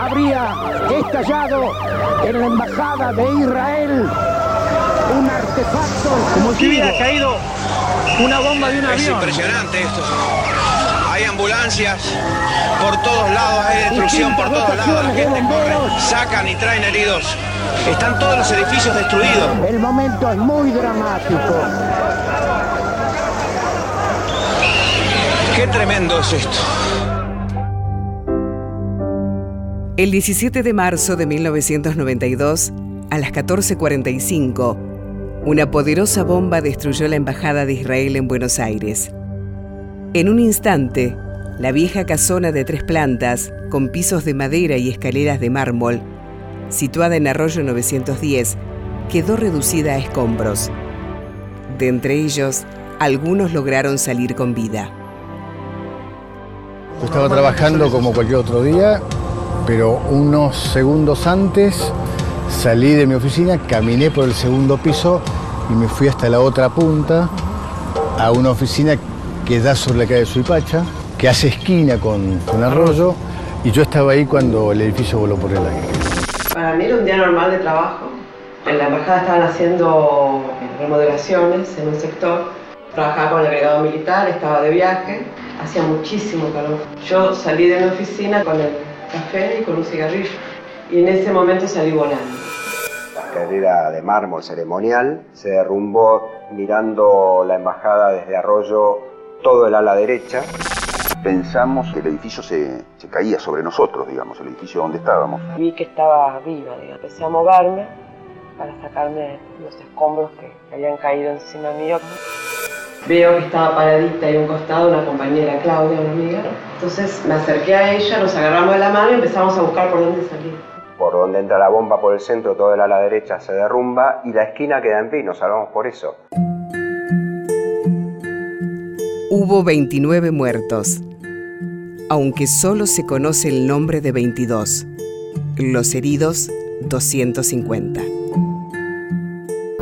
Habría estallado en la embajada de Israel un artefacto como si hubiera caído una bomba de un Es avión. impresionante esto. Hay ambulancias por todos lados, hay destrucción por todos lados. La gente corre, sacan y traen heridos. Están todos los edificios destruidos. El momento es muy dramático. Qué tremendo es esto. El 17 de marzo de 1992, a las 14:45, una poderosa bomba destruyó la Embajada de Israel en Buenos Aires. En un instante, la vieja casona de tres plantas, con pisos de madera y escaleras de mármol, situada en Arroyo 910, quedó reducida a escombros. De entre ellos, algunos lograron salir con vida. Yo estaba trabajando como cualquier otro día, pero unos segundos antes salí de mi oficina, caminé por el segundo piso y me fui hasta la otra punta, a una oficina que da sobre la calle Suipacha, que hace esquina con, con Arroyo, y yo estaba ahí cuando el edificio voló por el aire. Para mí era un día normal de trabajo. En la embajada estaban haciendo remodelaciones en un sector. Trabajaba con el agregado militar, estaba de viaje, hacía muchísimo calor. Yo salí de mi oficina con el café y con un cigarrillo. Y en ese momento salí volando. La escalera de mármol ceremonial se derrumbó mirando la embajada desde Arroyo todo el ala derecha. Pensamos que el edificio se, se caía sobre nosotros, digamos, el edificio donde estábamos. Vi que estaba viva, digamos. empecé a moverme para sacarme los escombros que habían caído encima mío. Veo que estaba paradita ahí a un costado una compañera, Claudia, una amiga. Entonces me acerqué a ella, nos agarramos de la mano y empezamos a buscar por dónde salir. Por donde entra la bomba por el centro, todo el ala derecha se derrumba y la esquina queda en pie, nos salvamos por eso. Hubo 29 muertos, aunque solo se conoce el nombre de 22. Los heridos, 250.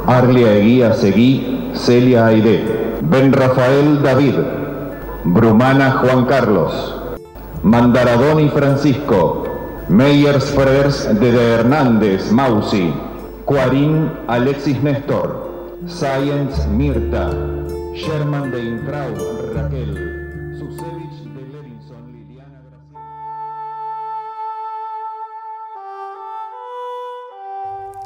Arlia Eguía Seguí, Celia Aide, Ben Rafael David, Brumana Juan Carlos, Mandaradoni Francisco, Meyers Frers de Hernández Mausi, Cuarín Alexis Néstor, Science Mirta, Sherman de Intrau Raquel.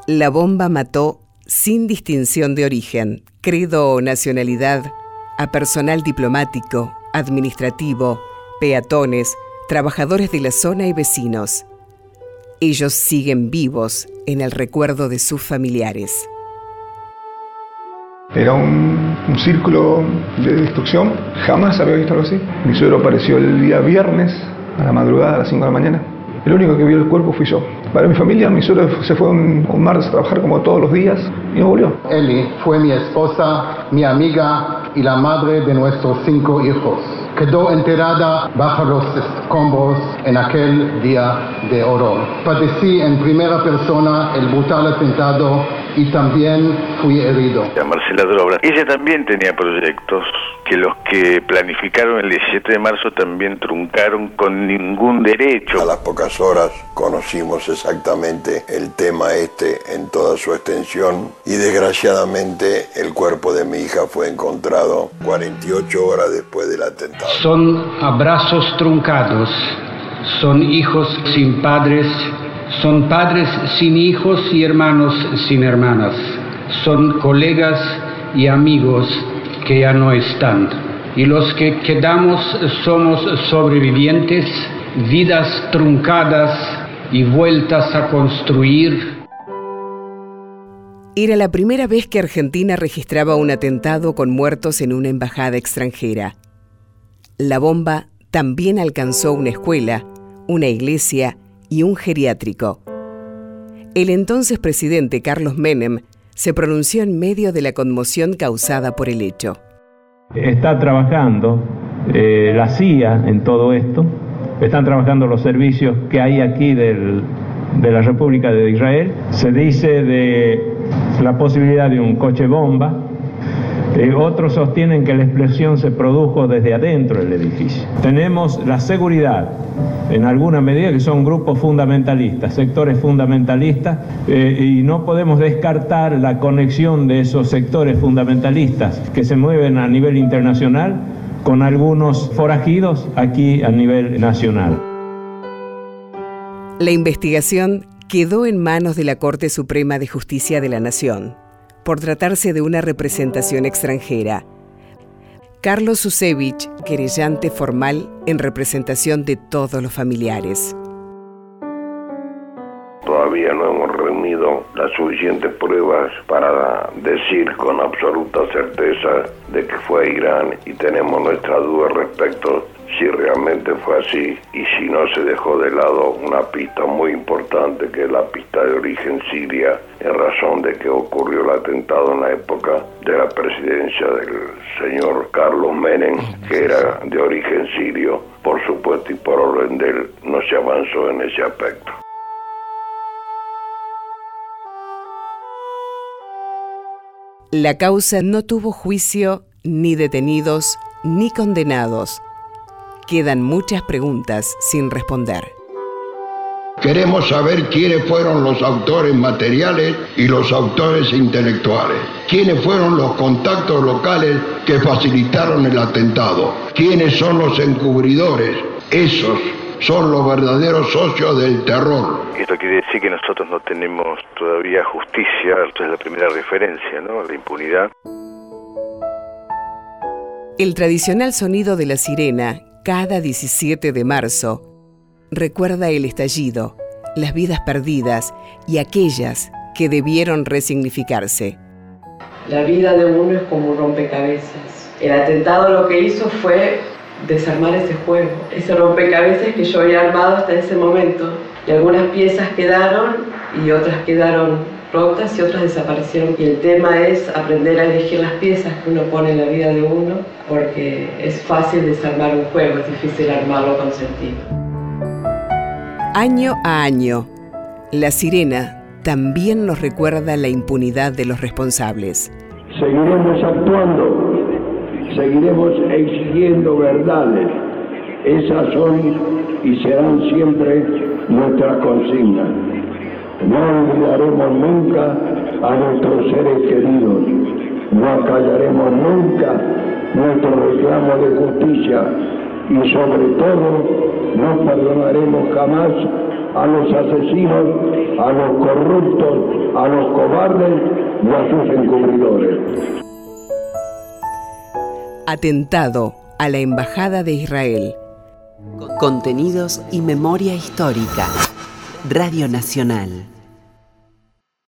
La bomba mató, sin distinción de origen, credo o nacionalidad, a personal diplomático, administrativo, peatones, trabajadores de la zona y vecinos. Ellos siguen vivos en el recuerdo de sus familiares. Era un, círculo de destrucción. Jamás había visto algo así. Mi suegro apareció el día viernes a la madrugada, a las 5 de la mañana. El único que vio el cuerpo fui yo. Para mi familia, mi suegro se fue un, un martes a trabajar como todos los días y no volvió. Eli fue mi esposa, mi amiga y la madre de nuestros cinco hijos. Quedó enterrada bajo los escombros en aquel día de horror. Padecí en primera persona el brutal atentado y también fui herido. A Marcela Drobra. Ella también tenía proyectos que los que planificaron el 17 de marzo también truncaron con ningún derecho. A las pocas horas conocimos exactamente el tema este en toda su extensión y desgraciadamente el cuerpo de mi hija fue encontrado 48 horas después del atentado. Son abrazos truncados, son hijos sin padres, son padres sin hijos y hermanos sin hermanas, son colegas y amigos que ya no están. Y los que quedamos somos sobrevivientes, vidas truncadas y vueltas a construir. Era la primera vez que Argentina registraba un atentado con muertos en una embajada extranjera. La bomba también alcanzó una escuela, una iglesia y un geriátrico. El entonces presidente Carlos Menem se pronunció en medio de la conmoción causada por el hecho. Está trabajando eh, la CIA en todo esto, están trabajando los servicios que hay aquí de la República de Israel. Se dice de la posibilidad de un coche bomba, Eh, otros sostienen que la explosión se produjo desde adentro del edificio. Tenemos la seguridad, en alguna medida, que son grupos fundamentalistas, sectores fundamentalistas, eh, y no podemos descartar la conexión de esos sectores fundamentalistas que se mueven a nivel internacional con algunos forajidos aquí a nivel nacional. La investigación quedó en manos de la Corte Suprema de Justicia de la Nación por tratarse de una representación extranjera. Carlos Susevich, querellante formal en representación de todos los familiares. Todavía no hemos reunido las suficientes pruebas para decir con absoluta certeza de que fue Irán y tenemos nuestra duda respecto si realmente fue así y si no se dejó de lado una pista muy importante que es la pista de origen siria en razón de que ocurrió el atentado en la época de la presidencia del señor Carlos Menem que era de origen sirio por supuesto y por orden de él no se avanzó en ese aspecto. La causa no tuvo juicio, ni detenidos, ni condenados quedan muchas preguntas sin responder. Queremos saber quiénes fueron los autores materiales y los autores intelectuales. Quiénes fueron los contactos locales que facilitaron el atentado. Quiénes son los encubridores. Esos son los verdaderos socios del terror. Esto quiere decir que nosotros no tenemos todavía justicia, esto es la primera referencia, ¿no? La impunidad. El tradicional sonido de la sirena cada 17 de marzo recuerda el estallido, las vidas perdidas y aquellas que debieron resignificarse. La vida de uno es como un rompecabezas. El atentado lo que hizo fue desarmar ese juego, ese rompecabezas que yo había armado hasta ese momento. Y algunas piezas quedaron y otras quedaron rotas y otras desaparecieron. Y el tema es aprender a elegir las piezas que uno pone en la vida de uno, porque es fácil desarmar un juego, es difícil armarlo con sentido. Año a año, la sirena también nos recuerda la impunidad de los responsables. Seguiremos actuando, seguiremos exigiendo verdades. Esas son y serán siempre nuestras consignas. No olvidaremos nunca a nuestros seres queridos. No callaremos nunca nuestro reclamo de justicia y sobre todo no perdonaremos jamás a los asesinos, a los corruptos, a los cobardes y a sus encubridores. Atentado a la Embajada de Israel. Contenidos y memoria histórica. Radio Nacional.